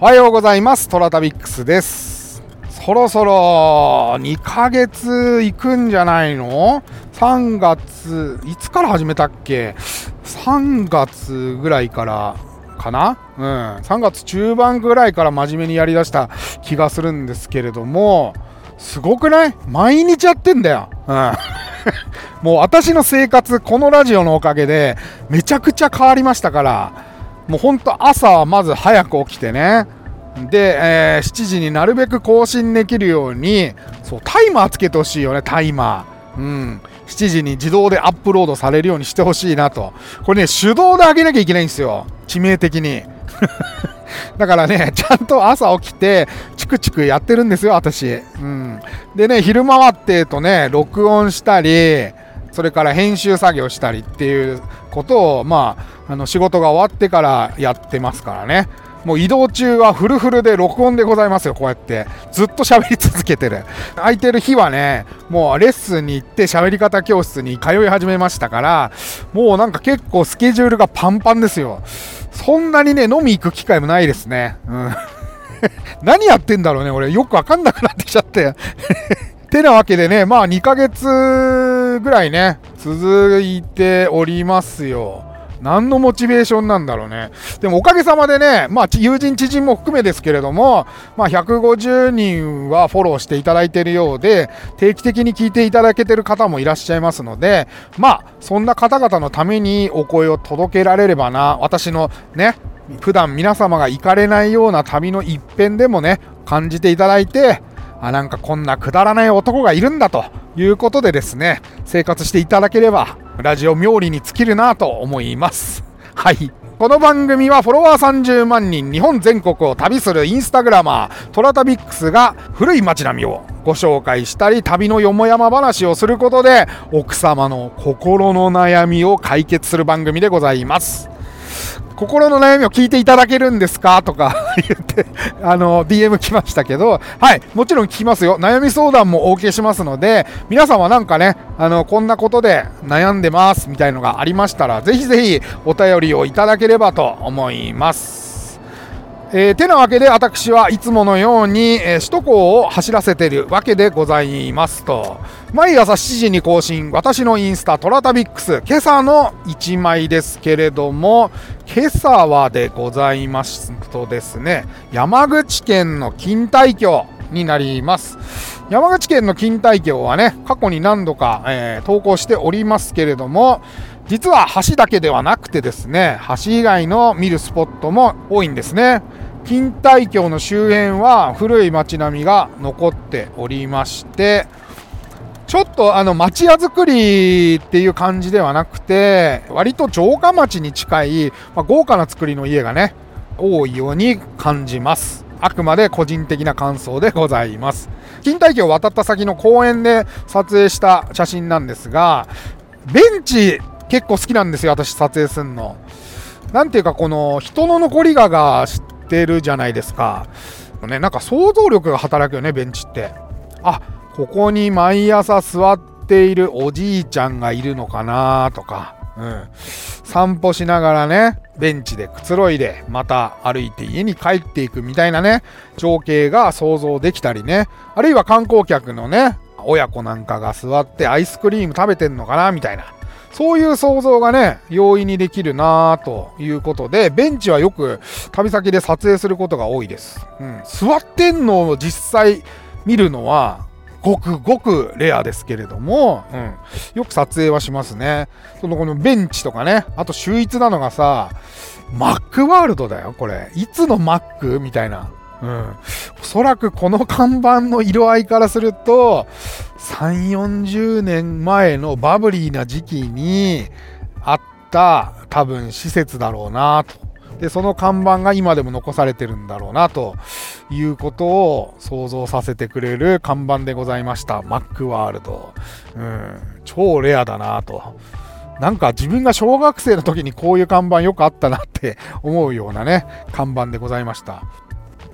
おはようございます。トラタビックスです。そろそろ2ヶ月行くんじゃないの？3月いつから始めたっけ？3月ぐらいからかな？うん。3月中盤ぐらいから真面目にやりだした気がするんですけれどもすごくない？毎日やってんだよ。うん。もう私の生活、このラジオのおかげでめちゃくちゃ変わりましたから、もうほんと朝はまず早く起きてね、で、えー、7時になるべく更新できるように、そう、タイマーつけてほしいよね、タイマー。うん。7時に自動でアップロードされるようにしてほしいなと。これね、手動で上げなきゃいけないんですよ。致命的に。だからね、ちゃんと朝起きて、チクチクやってるんですよ、私。うん。でね、昼間はってとね、録音したり、それから編集作業したりっていうことを、まあ、あの仕事が終わってからやってますからね。もう移動中はフルフルで録音でございますよ、こうやって。ずっと喋り続けてる。空いてる日はね、もうレッスンに行って喋り方教室に通い始めましたから、もうなんか結構スケジュールがパンパンですよ。そんなにね、飲み行く機会もないですね。うん。何やってんだろうね、俺。よくわかんなくなってきちゃって。てなわけでね、まあ2ヶ月ぐらいね、続いておりますよ。何のモチベーションなんだろうね。でもおかげさまでね、まあ友人知人も含めですけれども、まあ150人はフォローしていただいているようで、定期的に聞いていただけてる方もいらっしゃいますので、まあそんな方々のためにお声を届けられればな、私のね、普段皆様が行かれないような旅の一辺でもね、感じていただいて、あ、なんかこんなくだらない男がいるんだということでですね、生活していただければ、ラジオ冥利に尽きるなと思います。はい。この番組はフォロワー30万人日本全国を旅するインスタグラマートラタビックスが古い街並みをご紹介したり旅のよもやま話をすることで奥様の心の悩みを解決する番組でございます。心の悩みを聞いていただけるんですか？とか 言って、あの、DM 来ましたけど、はい、もちろん聞きますよ。悩み相談もお受けしますので、皆さんはなんかね、あの、こんなことで悩んでますみたいのがありましたら、ぜひぜひお便りをいただければと思います。えー、てなわけで私はいつものように、えー、首都高を走らせているわけでございますと。毎朝7時に更新私のインスタトラタビックス。今朝の1枚ですけれども今朝はでございますとですね山口県の錦帯橋になります。山口県の錦帯橋はね過去に何度か、えー、投稿しておりますけれども実は橋だけではなくてですね橋以外の見るスポットも多いんですね。錦帯橋の周辺は古い町並みが残っておりましてちょっとあの町屋造りっていう感じではなくて割と城下町に近い、まあ、豪華な造りの家がね多いように感じます。あくまで個人的な感想でございます。錦帯橋を渡った先の公園で撮影した写真なんですがベンチ結構好きなんですよ私撮影すんのなんていうかこの人の残りががってるじゃないですか。ね、なんか想像力が働くよね、ベンチって。あ、ここに毎朝座っているおじいちゃんがいるのかなとか、うん。散歩しながらね、ベンチでくつろいで、また歩いて家に帰っていくみたいなね、情景が想像できたりね、あるいは観光客のね、親子なんかが座ってアイスクリーム食べてんのかなみたいな。そういう想像がね、容易にできるなということで、ベンチはよく旅先で撮影することが多いです。うん、座ってんのを実際見るのは、ごくごくレアですけれども、うん、よく撮影はしますね。そのこのベンチとかね、あと秀逸なのがさ、マックワールドだよ、これ。いつのマック？みたいな。うん。おそらくこの看板の色合いからすると、3、40年前のバブリーな時期にあった多分施設だろうなと。で、その看板が今でも残されてるんだろうなということを想像させてくれる看板でございました。マックワールド。うん。超レアだなと。なんか自分が小学生の時にこういう看板よくあったなって思うようなね、看板でございました。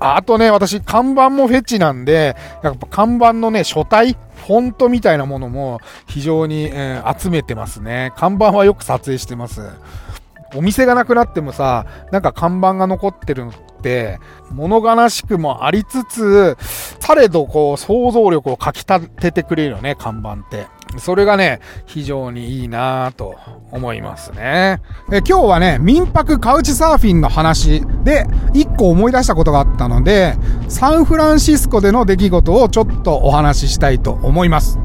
あとね、私、看板もフェチなんで、やっぱ看板のね、書体、フォントみたいなものも非常に、えー、集めてますね。看板はよく撮影してます。お店がなくなってもさ、なんか看板が残ってるのって、物悲しくもありつつ、されどこう想像力をかき立ててくれるよね、看板って。それがね、非常にいいなぁと思いますね。え今日はね、民泊カウチサーフィンの話で、一個思い出したことがあったので、サンフランシスコでの出来事をちょっとお話ししたいと思います。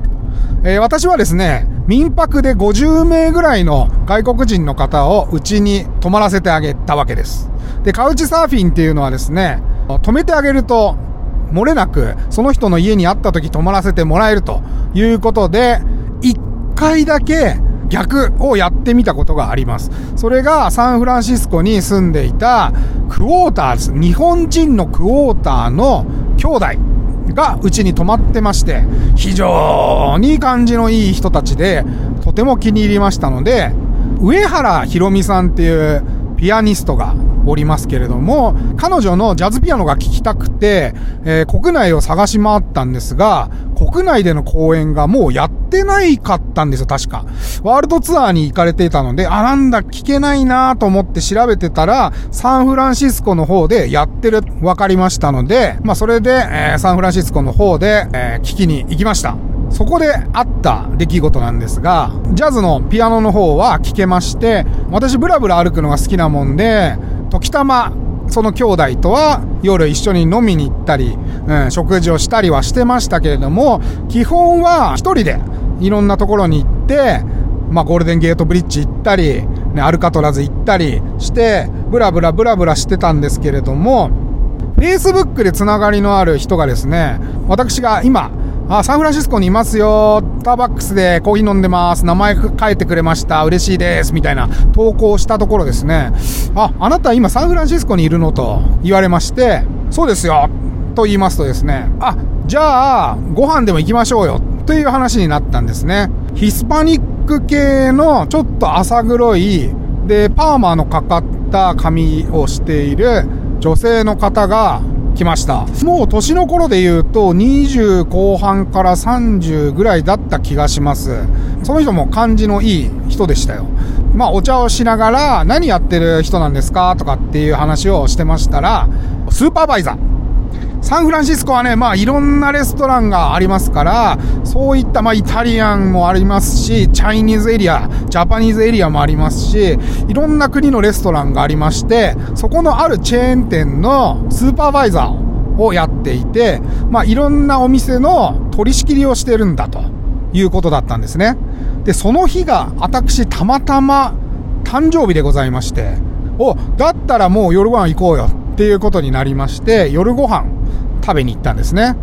えー、私はですね、民泊で50名ぐらいの外国人の方をうちに泊まらせてあげたわけです。で、カウチサーフィンっていうのはですね、止めてあげると、漏れなく、その人の家に会った時泊まらせてもらえるということで、一回だけ逆をやってみたことがあります。それがサンフランシスコに住んでいたクォーターです。日本人のクォーターの兄弟がうちに泊まってまして、非常に感じのいい人たちで、とても気に入りましたので、上原ひろみさんっていうピアニストがおりますけれども、彼女のジャズピアノが聴きたくて、えー、国内を探し回ったんですが、国内での公演がもうやってないかったんですよ、確か。ワールドツアーに行かれていたので、あ、なんだ、聞けないなと思って調べてたら、サンフランシスコの方でやってる、わかりましたので、まあ、それで、えー、サンフランシスコの方で、えー、聞きに行きました。そこであった出来事なんですが、ジャズのピアノの方は聴けまして、私ブラブラ歩くのが好きなもんで、時たま、その兄弟とは夜一緒に飲みに行ったり、うん、食事をしたりはしてましたけれども、基本は一人でいろんなところに行って、まあ、ゴールデンゲートブリッジ行ったり、ね、アルカトラズ行ったりして、ブラブラブラブラしてたんですけれども、Facebook でつながりのある人がですね、私が今、あ、サンフランシスコにいますよ。スターバックスでコーヒー飲んでます。名前書いてくれました。嬉しいです。みたいな投稿したところですね。あ、あなた今サンフランシスコにいるの？と言われまして、そうですよ。と言いますとですね、あ、じゃあ、ご飯でも行きましょうよ。という話になったんですね。ヒスパニック系のちょっと浅黒い、で、パーマのかかった髪をしている女性の方が来ました。もう年の頃で言うと20後半から30ぐらいだった気がします。その人も感じのいい人でしたよ。まあお茶をしながら何やってる人なんですか？とかっていう話をしてましたら、スーパーバイザー。サンフランシスコはね、まあいろんなレストランがありますから、そういったまあイタリアンもありますし、チャイニーズエリア、ジャパニーズエリアもありますし、いろんな国のレストランがありまして、そこのあるチェーン店のスーパーバイザーをやっていて、まあいろんなお店の取り仕切りをしてるんだということだったんですね。で、その日が私たまたま誕生日でございまして、お、だったらもう夜ご飯行こうよっていうことになりまして、夜ご飯食べに行ったんですね。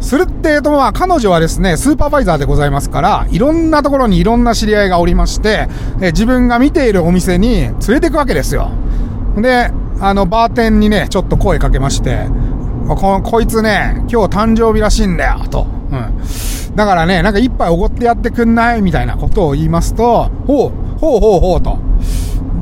するってえと、まあ、彼女はですね、スーパーバイザーでございますから、いろんなところにいろんな知り合いがおりまして、え自分が見ているお店に連れてくわけですよ。で、あの、バーテンにね、ちょっと声かけまして、ここいつね、今日誕生日らしいんだよ、と。うん。だからね、なんか一杯おごってやってくんない？みたいなことを言いますと、ほう、ほうほうほうと。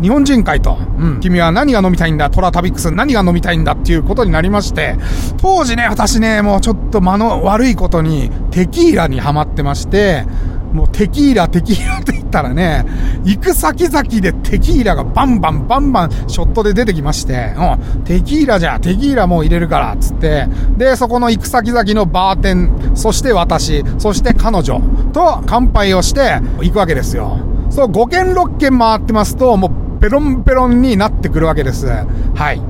日本人かいと。うん。君は何が飲みたいんだ？トラタビックス何が飲みたいんだっていうことになりまして、当時ね、私ね、もうちょっと間の悪いことにテキーラにハマってまして、もうテキーラ、テキーラ って言ったらね、行く先々でテキーラがバンバンバンバンショットで出てきまして、うん、テキーラじゃ、テキーラもう入れるから、つって、で、そこの行く先々のバーテン、そして私、そして彼女と乾杯をして行くわけですよ。そう、5軒6軒回ってますと、もうペロンペロンになってくるわけです。はい。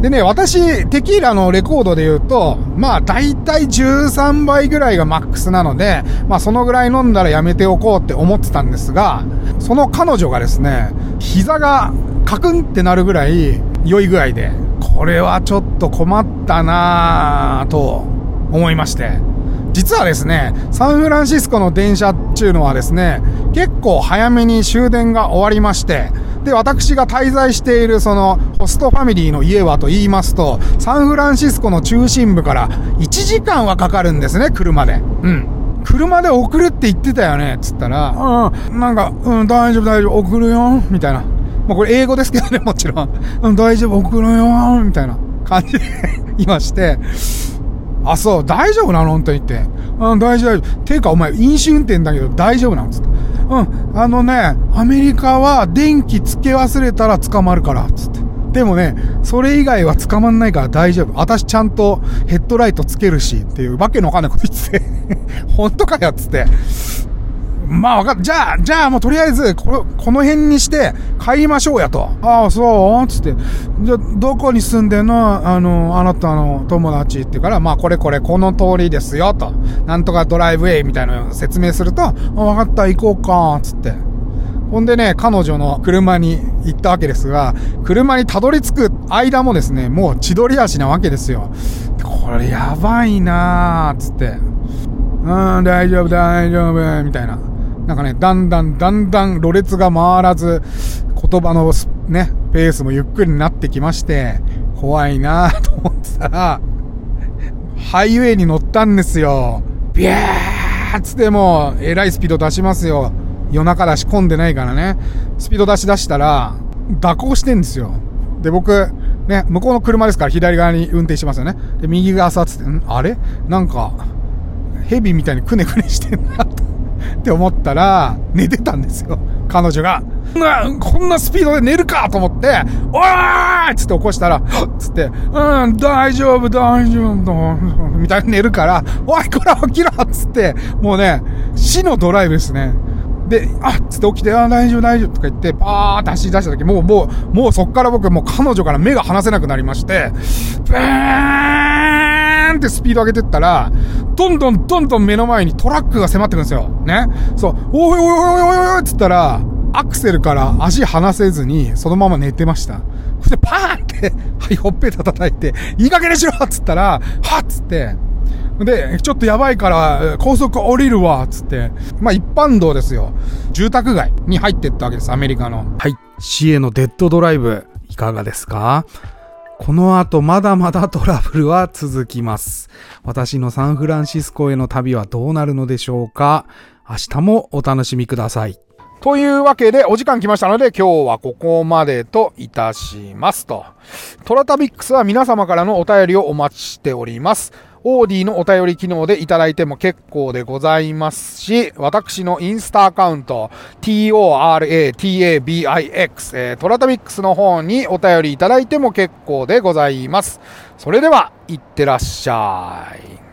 でね、私、テキーラのレコードで言うと、まあ、だいたい13倍ぐらいがマックスなので、まあ、そのぐらい飲んだらやめておこうって思ってたんですが、その彼女がですね、膝がカクンってなるぐらい良い具合で、これはちょっと困ったなぁと思いまして、実はですね、サンフランシスコの電車っていうのはですね、結構早めに終電が終わりまして、で、私が滞在しているそのホストファミリーの家はと言いますと、サンフランシスコの中心部から1時間はかかるんですね、車で。うん。車で送るって言ってたよね、つったら、うん、なんか、うん、大丈夫大丈夫、送るよ、みたいな。まあこれ英語ですけどね、もちろん。うん、大丈夫、送るよ、みたいな感じで いまして、あ、そう、大丈夫なの？って言って。うん、大丈夫。ていうか、お前、飲酒運転だけど大丈夫なの？つって。うん、あのね、アメリカは電気つけ忘れたら捕まるから、つって。でもね、それ以外は捕まんないから大丈夫。私ちゃんとヘッドライトつけるし、っていうわけのわかんないこと言ってて 本当かよ、つって。まあわかっ。じゃあ、じゃあもうとりあえず、ここの辺にして買いましょうやと。ああ、そう？つって。じゃあ、どこに住んでんの？あの、あなたの友達って言うから、まあこれこれこの通りですよと。なんとかドライブウェイみたいなのを説明すると、あ、わかった、行こうか、つって。ほんでね、彼女の車に行ったわけですが、車にたどり着く間もですね、もう千鳥足なわけですよ。これやばいなーつって。うん、大丈夫、大丈夫、みたいな。なんかね、だんだんだんだんろれつが回らず、言葉のね、ペースもゆっくりになってきまして、怖いなぁと思ってたら、ハイウェイに乗ったんですよ。ビャーつっても、えらいスピード出しますよ。夜中だし混んでないからね。スピード出し出したら、蛇行してんですよ。で、僕、ね、向こうの車ですから左側に運転してますよね。で、右側さつって、あれ？なんか、ヘビみたいにくねくねしてんなと。って思ったら、寝てたんですよ。彼女が。こんなスピードで寝るかと思って、おーいつって起こしたら、っつって、うん、大丈夫、大丈夫、みたいに寝るから、おい、こら起きろつって、もうね、死のドライブですね。で、あっつって起きて、あ、大丈夫、大丈夫とか言って、パーって走り出した時、もう、もう、もうそっから僕、もう彼女から目が離せなくなりまして、ブーンってスピード上げてったら、どんどんどんどん目の前にトラックが迫ってくるんですよ。ね。そう、おいおいおいおいおいおいっつったら、アクセルから足離せずに、そのまま寝てました。そしてパーンって、はい、ほっぺた叩いて、いい加減にしろっつったら、はっつって、で、ちょっとやばいから、高速降りるわ、つって。まあ、一般道ですよ。住宅街に入ってったわけです、アメリカの。はい。市へのデッドドライブ、いかがですか？この後まだまだトラブルは続きます。私のサンフランシスコへの旅はどうなるのでしょうか？明日もお楽しみください。というわけで、お時間来ましたので、今日はここまでといたしますと。トラタビックスは皆様からのお便りをお待ちしております。オーディのお便り機能でいただいても結構でございますし、私のインスタアカウント、toratabix、えー、トラタミックスの方にお便りいただいても結構でございます。それでは、いってらっしゃい。